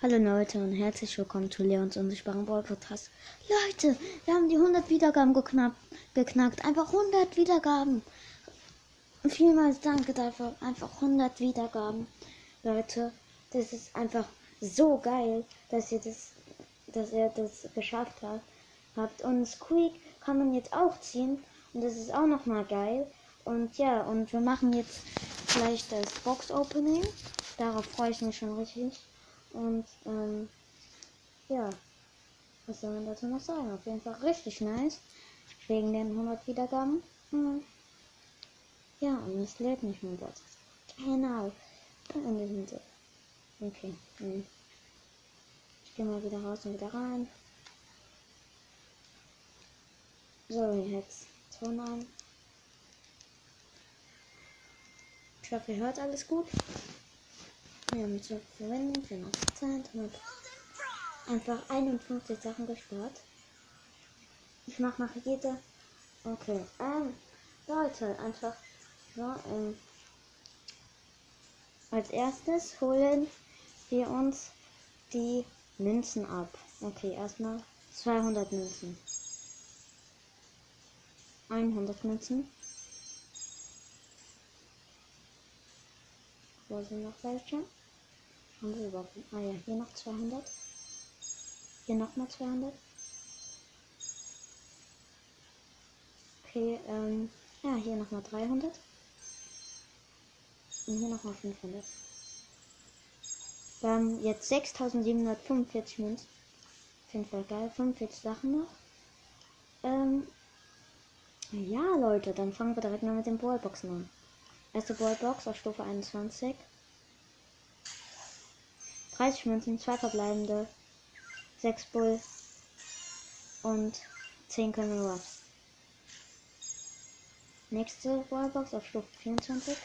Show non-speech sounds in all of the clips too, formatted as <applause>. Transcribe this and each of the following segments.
Hallo Leute und herzlich willkommen zu Leons unsichtbaren Ball Podcast. Leute, wir haben die 100 Wiedergaben geknackt, geknackt. Einfach 100 Wiedergaben. Vielmals danke dafür. Einfach 100 Wiedergaben. Leute, das ist einfach so geil, dass ihr das, dass ihr das geschafft habt. habt. Und Squeak kann man jetzt auch ziehen. Und das ist auch nochmal geil. Und ja, und wir machen jetzt gleich das Box Opening. Darauf freue ich mich schon richtig. Und ähm, ja, was soll man dazu noch sagen? Auf jeden Fall richtig nice. Wegen den 100 Wiedergaben. Mhm. Ja, und es lädt nicht mehr was. Genau. Und das sind. Okay. Mhm. Ich gehe mal wieder raus und wieder rein. So, jetzt Ton an. Ich hoffe, ihr hört alles gut. Wir haben zu verwenden, 400%, 100, einfach 51 Sachen gespart. Ich mache nach jeder. Okay, ähm, Leute, einfach so, ähm, als erstes holen wir uns die Münzen ab. Okay, erstmal 200 Münzen. 100 Münzen. Wo sind noch welche? Haben wir überhaupt. Ah ja, hier noch 200. Hier nochmal 200. Okay, ähm. Ja, hier nochmal 300. Und hier nochmal 500. Wir jetzt 6745 Münzen. Auf jeden Fall geil. 45 Sachen noch. Ähm. Ja, Leute, dann fangen wir direkt mal mit den Ballboxen an. Erste Ballbox auf Stufe 21. 30 Münzen, 2 verbleibende, 6 Bull und 10 Colonel Ruffs. Nächste Wallbox auf Stufe 24.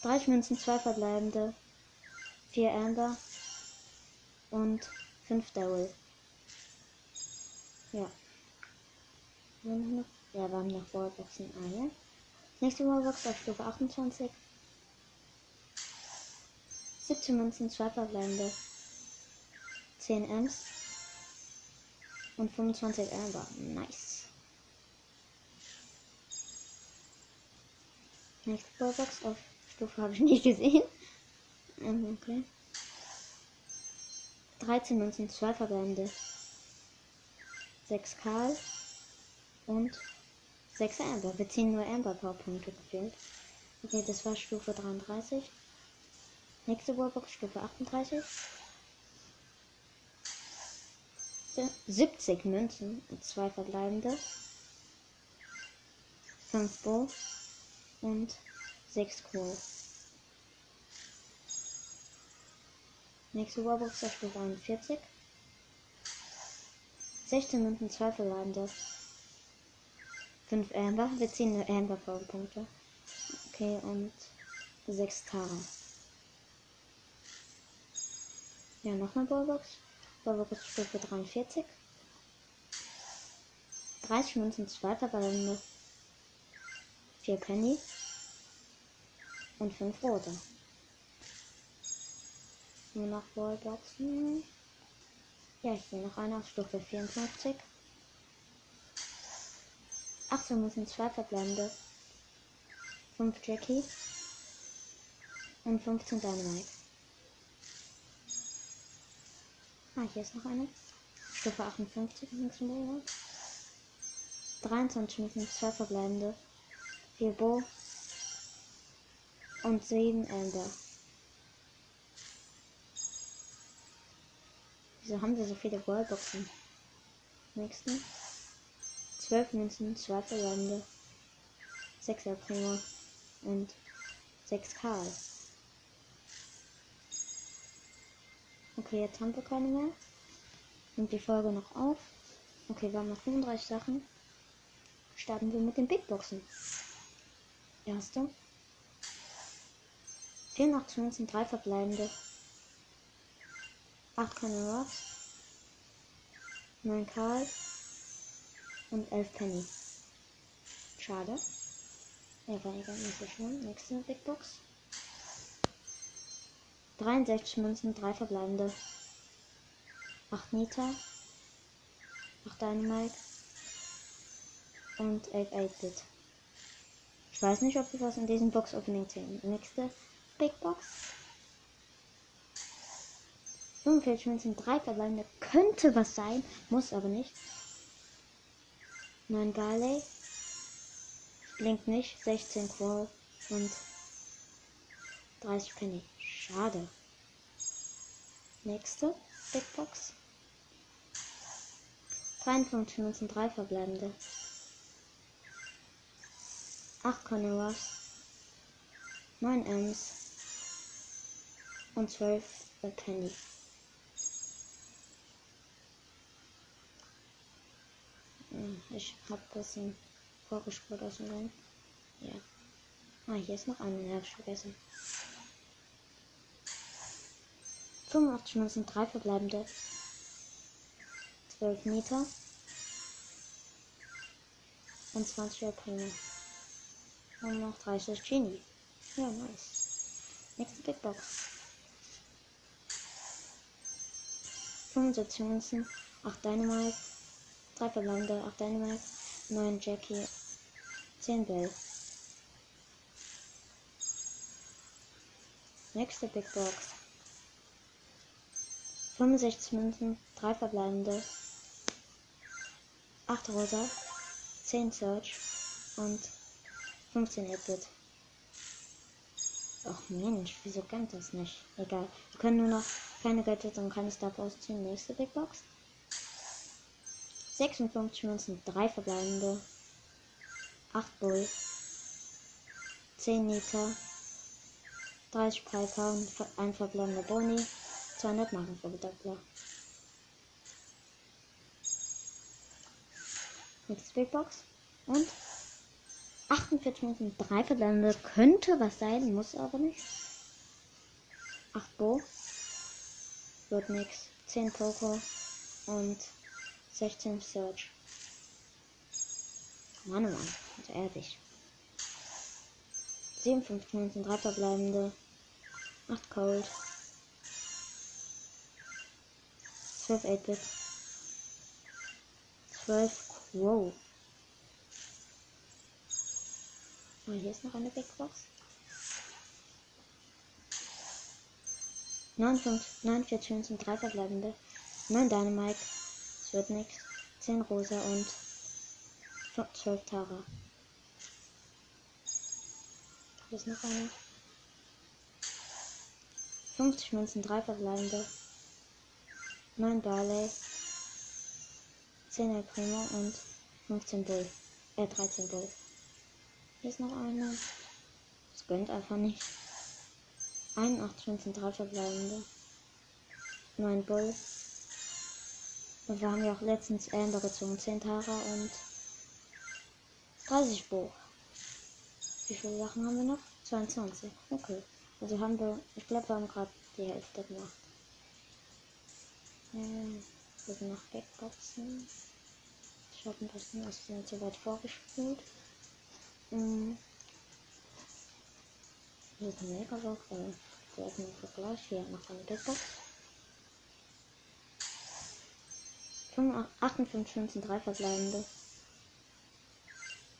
30 Münzen, 2 verbleibende, 4 Amber und 5 Daryl. Ja. Ja, wir haben noch Wallboxen. Ja. Nächste Wallbox auf Stufe 28. 17 Münzen, 2 verbleibende, 10 Ms und 25 Amber. Nice. Nächste Ballbox auf Stufe habe ich <laughs> nicht gesehen. Ähm, okay. 13 Münzen, 2 verbleibende, 6 Karl und 6 Amber. Wir ziehen nur Amber Powerpunkte gefehlt. Okay, das war Stufe 33. Nächste Wallbox Stufe 38. 70 Münzen und 2 verbleibende. 5 Bo und 6 Kohl. Nächste Wallbox auf Stufe 41. 16 Münzen, 2 verbleibende. 5 Amber. Wir ziehen nur Amber-Punkte. Okay, und 6 Tara. Ja, nochmal Ballbox. Ballbox Stufe 43. 30 Münzen, 2 verbleibende. 4 Penny. Und 5 rote. Nur noch Ballboxen. Ja, ich will noch eine auf Stufe 54. 18 Münzen, 2 verbleibende. 5 Jackie. Und 15 Dynamite. Ah, hier ist noch eine. Stufe 58 links und oben. 23 Münzen, 2 verbleibende. 4 Bo. Und 7 Amber. Wieso haben wir so viele Wallboxen? Nächsten. 12 Münzen, 2 verbleibende. 6 El Primo. Und 6 Karl. Okay, jetzt haben wir keine mehr. Nimmt die Folge noch auf. Okay, wir haben noch 35 Sachen. Starten wir mit den Big Boxen. Erste. 84 Münzen, 3 verbleibende. 8 keine Rocks. 9 Karl. Und 11 Penny. Schade. Ja, war nicht so schlimm. Nächste Big Box. 63 Münzen, 3 verbleibende. 8 Nita. 8 Dynamite. Und 11 8-Bit. Ich weiß nicht, ob wir was in diesem Box Opening sehen. Nächste Big Box. 45 Münzen, 3 verbleibende. Könnte was sein, muss aber nicht. 9 Barley. Blinkt nicht. 16 Qual und 30 Penny. Schade. Nächste Big Box. 53 Münzen, 3 verbleibende. 8 Connoras, 9 Ms und 12 äh, Penny. Hm, Ich hab ein bisschen vorgespult aus dem Gang. Ja. Ah, hier ist noch eine, den hab ich vergessen. 85 Münzen, 3 verbleibende. 12 Meter. Und 20 Primo. Und noch 30 Genie. Ja, nice. Nächste Big Box. 75 Münzen, 8 Dynamite, 3 verbleibende, 8 Dynamite, 9 Jackie, 10 Bell. Nächste Big Box. 65 Münzen, 3 verbleibende, 8 Rosa, 10 Search und 15 8-Bit. Ach Mensch, wieso kennt das nicht? Egal. Wir können nur noch keine Gadgets und keine Star Powers ziehen. Nächste Big Box. 56 Münzen, 3 verbleibende, 8 Bull, 10 Nita, 30 Piper und ein verbleibender Boni, 200 Marken für Bedoppler. Nächste Big Box. Und 48 Münzen, 3 verbleibende. Könnte was sein, muss aber nicht. 8 Bo. Wird nix. 10 Poco. Und 16 Search. Mann, oh Mann. Also ehrlich. 57 Münzen, 3 verbleibende. 8 Cold. 12 8-Bit. 12 Quo. Oh, hier ist noch eine Big Box. 49 Münzen, 3 verbleibende. 9 Dynamite. Es wird nichts. 10 Rosa und 12 Tara. Hier ist noch eine. 50 Münzen, 3 verbleibende. 9 Barley. 10 El Primo und 15 Bull. Äh, 13 Bull. Hier ist noch eine. Das gönnt einfach nicht. 81 Münzen, 3 verbleibende. 9 Bull. Und wir haben ja auch letztens Amber gezogen. 10 Tara und 30 Buch. Wie viele Sachen haben wir noch? 22. Okay. Also haben wir, ich glaube, wir haben gerade die Hälfte gemacht. Ähm, wir sind noch Backboxen. Ein bisschen aus dem zu weit vorgespult. Mhm. Hier ist ein Megabox, äh, der ist ein Vergleich. Hier noch eine Backbox. 58 Münzen, 3 verbleibende.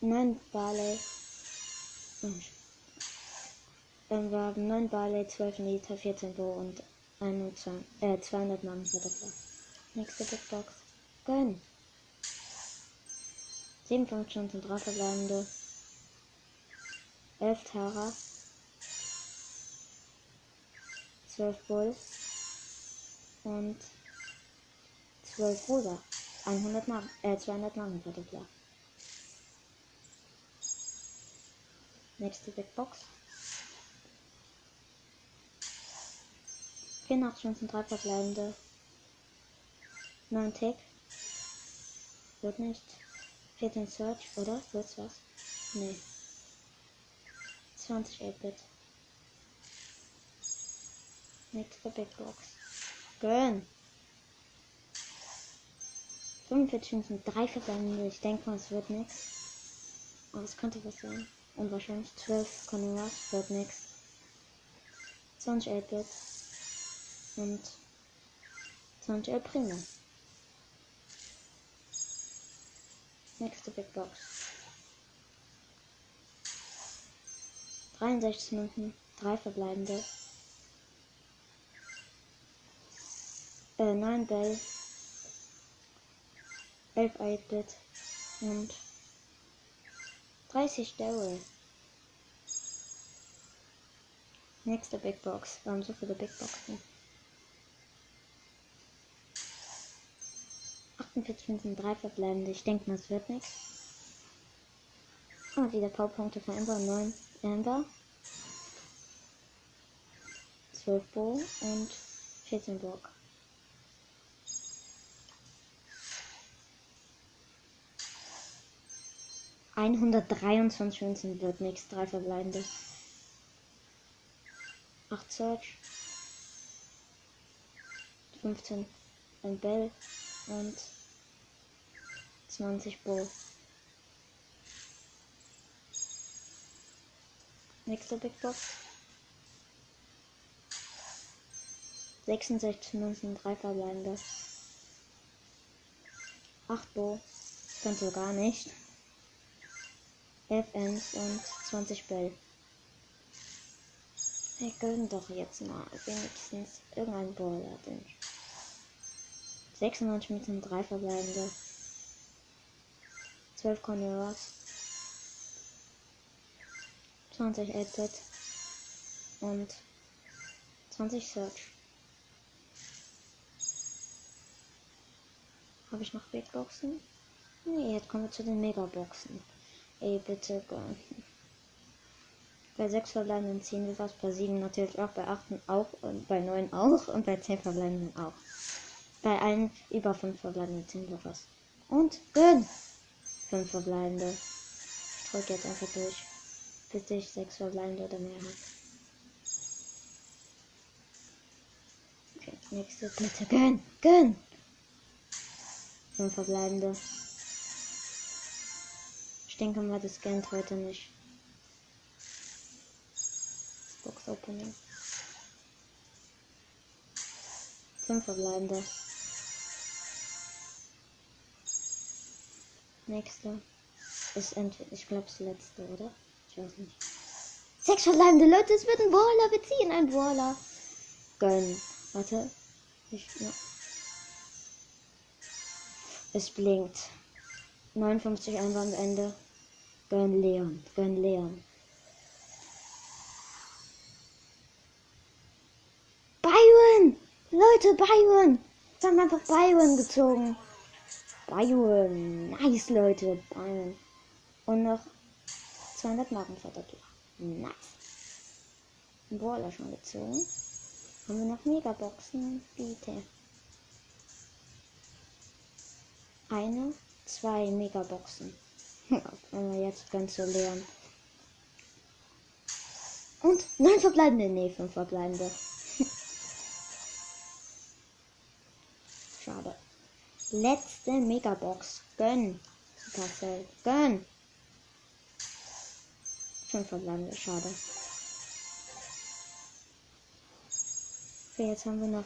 9 Barley. Ähm, wir haben 9 Barley, 12 Liter, 14 Bo und 21, äh, 200 Mann für das Nächste Big Box. Gönn. 57 Münzen, 3 verbleibende. 11 Tara. 12 Bull. Und 12 Rosa. 100 Mark, äh, 200 Marken für Doppler. Nächste Big Box. 84 Münzen, 3 verbleibende. 9 Tick. Wird nicht. 14 Search, oder? Wird's was? Nee. 20 8-Bit. Nächste Big Box. Gönn. 45 Münzen, 3 verbleibende. Ich denke mal, es wird nichts. Aber es könnte was sein. Und wahrscheinlich 12 Connoras wird nichts. 20 8-Bit. Und 20 El Primo. Nächste Big Box. 63 Münzen, 3 verbleibende. Äh, 9 Bell. 11 8-Bit. Und 30 Daryl. Nächste Big Box. Haben so viele Big Boxen. 48 Münzen, 3 verbleibende. Ich denke mal, es wird nichts. Und wieder Powerpunkte für Amber. 9 Amber. 12 Bo und 14 Block. Einhundertdreiundzwanzig Münzen wird nichts, drei verbleibende. 8 Search. 15 ein Bell und 20 Bo. Nächste Big Box. 66 Münzen, 3 verbleibende. 8 Bo. Ganz so gar nicht. 11 Ends und 20 Bell. Wir gönnen doch jetzt mal wenigstens irgendein Brawler, denn 96 Münzen, 3 verbleibende. 12 Corneras. 20 8 und 20 Search. Habe ich noch Big Boxen? Nee, jetzt kommen wir zu den Megaboxen. Ey, bitte. Bei 6 verbleibenden ziehen wir was, bei 7 natürlich auch, bei 8 auch und bei 9 auch und bei 10 verbleibenden auch. Bei allen über 5 verbleibenden ziehen wir was. Und gönn! 5 verbleibende. Ich drücke jetzt einfach durch, bis ich 6 verbleibende oder mehr habe. Okay, nächste, bitte gönn! Gönn! 5 verbleibende. Ich denke mal, das scannt heute nicht. Box Opening. 5 verbleibende. Nächste. Ist entweder, ich glaube, das letzte, oder? Ich weiß nicht. Sechs verbleibende Leute, es wird ein Brawler. Wir ziehen einen Brawler. Gönn. Warte. Ich, ja. Es blinkt. 59 Einwandende. Gönn Leon. Gönn Leon. Byron! Leute, Byron! Wir haben einfach Byron gezogen. Byron. Nice, Leute. Byron. Und noch 200 Marken verdoppt. Nice. Ein Brawler schon gezogen. Haben wir noch Megaboxen? Bitte. Eine, zwei Megaboxen. <laughs> Wenn wir jetzt ganz so leeren. Und neun verbleibende. Nee, fünf verbleibende. Letzte Megabox. Gönn. Supercell. Gönn. Fünf verbleibende. Schade. Okay, jetzt haben wir noch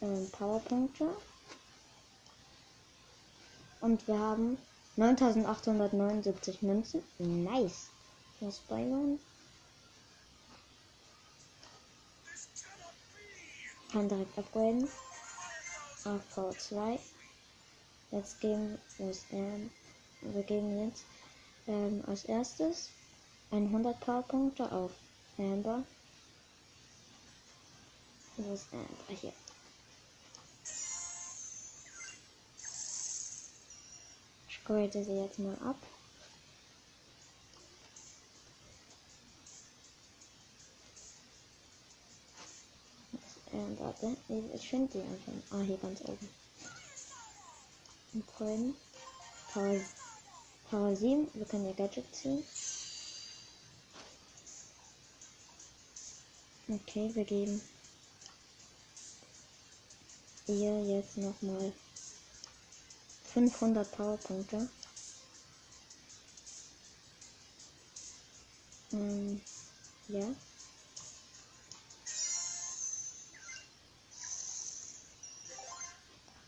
ähm, Powerpunkte. Und wir haben 9879 Münzen. Nice. Was Byron? Kann direkt upgraden. AV2. Jetzt geben ähm, wir geben jetzt ähm, als erstes 100 Powerpunkte auf Amber. Wo ist Amber? Hier. Ich grade sie jetzt mal ab. Ähm, warte, ich finde die einfach. Ah, hier ganz oben. Und Freunde. Power, Power 7, wir können ja Gadget ziehen. Okay, wir geben ihr jetzt nochmal 500 Powerpunkte. Ähm, ja.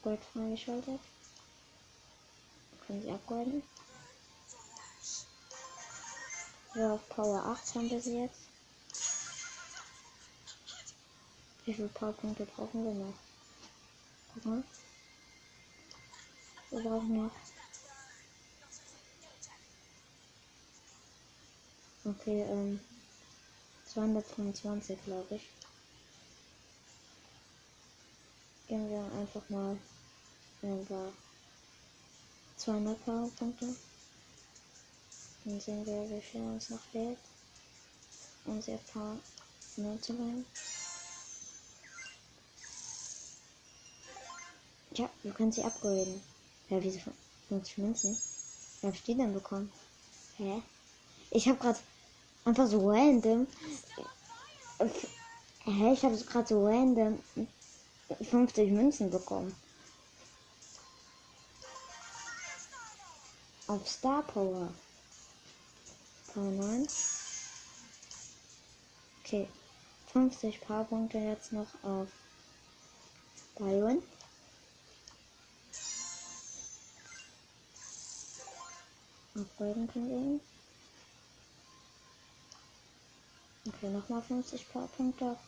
Upgrade freigeschaltet. Können sie upgraden. Ja, auf Power 8 haben wir sie jetzt. Wie viele Powerpunkte brauchen wir noch? Guck mal. Wir brauchen noch. Okay, ähm. 225, glaube ich. Gehen wir einfach mal über 200 Powerpunkte. Dann sehen wir, wie viel uns noch fehlt. Um sie Paar mehr zu bringen. Ja, wir können sie upgraden. Ja, wieso 50 Münzen? Wie hab ich die denn bekommen? Hä? Ich habe gerade einfach so random. Hä? Ich habe gerade so random 50 Münzen bekommen. Auf Star Power. Power 9. Okay. 50 Powerpunkte jetzt noch auf Byron. Upgraden können. Okay, nochmal 50 Powerpunkte auf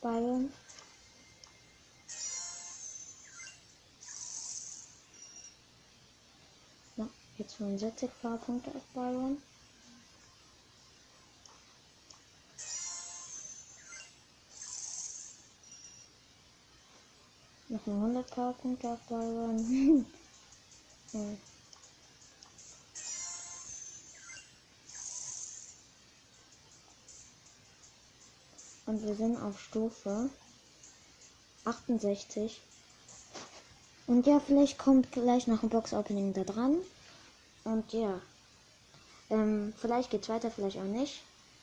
Byron. Jetzt 75 Powerpunkte auf Byron. Noch 100 Powerpunkte auf Byron. hm. Und wir sind auf Stufe 68. Und ja, vielleicht kommt gleich noch ein Box-Opening da dran. Und ja. Ähm, vielleicht geht's weiter, vielleicht auch nicht.